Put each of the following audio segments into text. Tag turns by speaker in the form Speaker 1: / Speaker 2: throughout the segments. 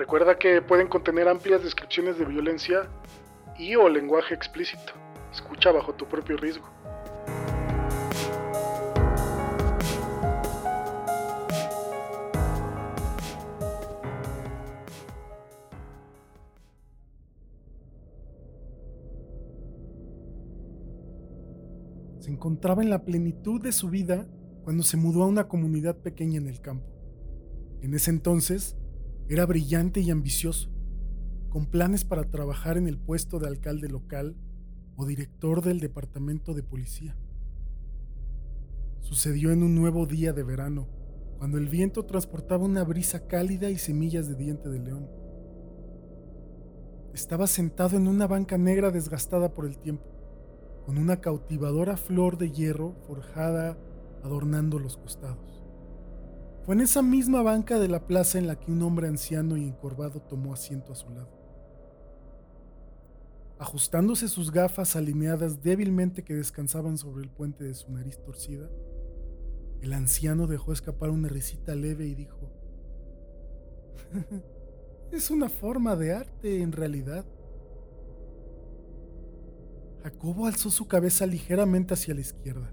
Speaker 1: Recuerda que pueden contener amplias descripciones de violencia y o lenguaje explícito. Escucha bajo tu propio riesgo.
Speaker 2: Se encontraba en la plenitud de su vida cuando se mudó a una comunidad pequeña en el campo. En ese entonces era brillante y ambicioso, con planes para trabajar en el puesto de alcalde local o director del departamento de policía. Sucedió en un nuevo día de verano, cuando el viento transportaba una brisa cálida y semillas de diente de león. Estaba sentado en una banca negra desgastada por el tiempo, con una cautivadora flor de hierro forjada adornando los costados. Fue en esa misma banca de la plaza en la que un hombre anciano y encorvado tomó asiento a su lado. Ajustándose sus gafas alineadas débilmente que descansaban sobre el puente de su nariz torcida, el anciano dejó escapar una risita leve y dijo, es una forma de arte en realidad. Jacobo alzó su cabeza ligeramente hacia la izquierda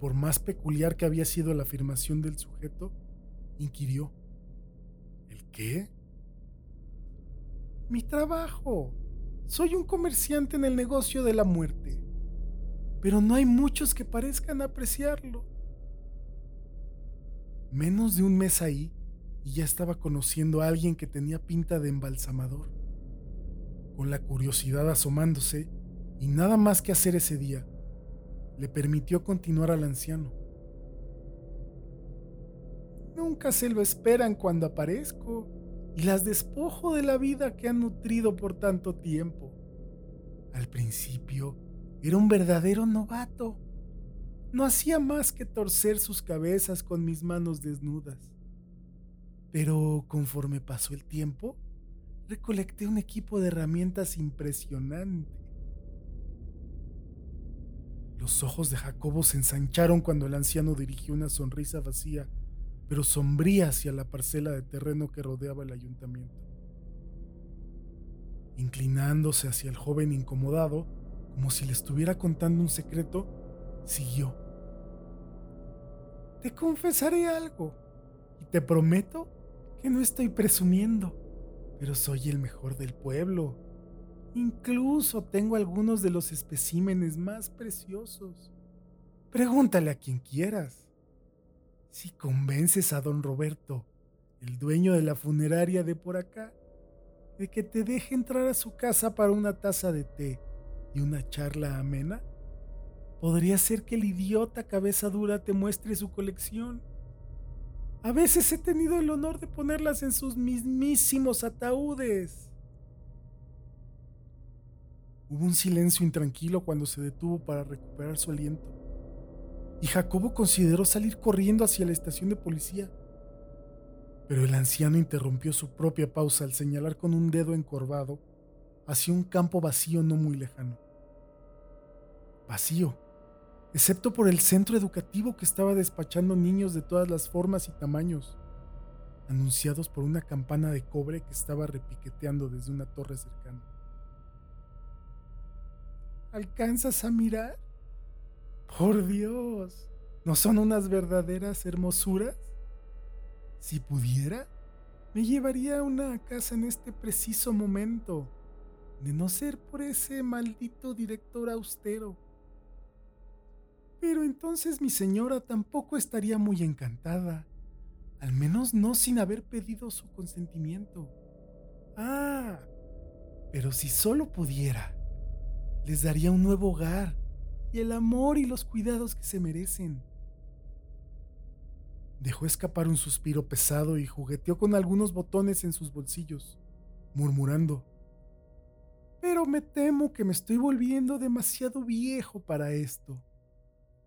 Speaker 2: por más peculiar que había sido la afirmación del sujeto, inquirió. ¿El qué? Mi trabajo. Soy un comerciante en el negocio de la muerte. Pero no hay muchos que parezcan apreciarlo. Menos de un mes ahí y ya estaba conociendo a alguien que tenía pinta de embalsamador. Con la curiosidad asomándose y nada más que hacer ese día, le permitió continuar al anciano. Nunca se lo esperan cuando aparezco y las despojo de la vida que han nutrido por tanto tiempo. Al principio era un verdadero novato. No hacía más que torcer sus cabezas con mis manos desnudas. Pero conforme pasó el tiempo, recolecté un equipo de herramientas impresionante. Los ojos de Jacobo se ensancharon cuando el anciano dirigió una sonrisa vacía, pero sombría hacia la parcela de terreno que rodeaba el ayuntamiento. Inclinándose hacia el joven incomodado, como si le estuviera contando un secreto, siguió. Te confesaré algo, y te prometo que no estoy presumiendo, pero soy el mejor del pueblo. Incluso tengo algunos de los especímenes más preciosos. Pregúntale a quien quieras. Si convences a don Roberto, el dueño de la funeraria de por acá, de que te deje entrar a su casa para una taza de té y una charla amena, podría ser que el idiota cabeza dura te muestre su colección. A veces he tenido el honor de ponerlas en sus mismísimos ataúdes. Hubo un silencio intranquilo cuando se detuvo para recuperar su aliento, y Jacobo consideró salir corriendo hacia la estación de policía. Pero el anciano interrumpió su propia pausa al señalar con un dedo encorvado hacia un campo vacío no muy lejano. Vacío, excepto por el centro educativo que estaba despachando niños de todas las formas y tamaños, anunciados por una campana de cobre que estaba repiqueteando desde una torre cercana. ¿Alcanzas a mirar? Por Dios, ¿no son unas verdaderas hermosuras? Si pudiera, me llevaría a una casa en este preciso momento, de no ser por ese maldito director austero. Pero entonces mi señora tampoco estaría muy encantada, al menos no sin haber pedido su consentimiento. Ah, pero si solo pudiera les daría un nuevo hogar y el amor y los cuidados que se merecen. Dejó escapar un suspiro pesado y jugueteó con algunos botones en sus bolsillos, murmurando. Pero me temo que me estoy volviendo demasiado viejo para esto.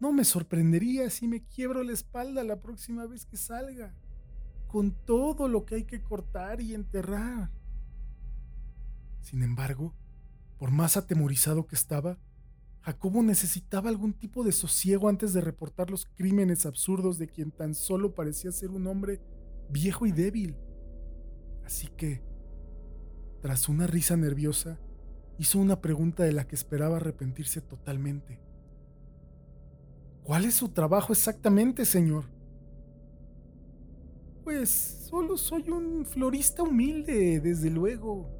Speaker 2: No me sorprendería si me quiebro la espalda la próxima vez que salga, con todo lo que hay que cortar y enterrar. Sin embargo, por más atemorizado que estaba, Jacobo necesitaba algún tipo de sosiego antes de reportar los crímenes absurdos de quien tan solo parecía ser un hombre viejo y débil. Así que, tras una risa nerviosa, hizo una pregunta de la que esperaba arrepentirse totalmente. ¿Cuál es su trabajo exactamente, señor? Pues solo soy un florista humilde, desde luego.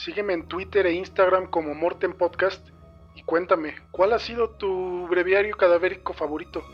Speaker 1: Sígueme en Twitter e Instagram como Morten Podcast y cuéntame, ¿cuál ha sido tu breviario cadavérico favorito?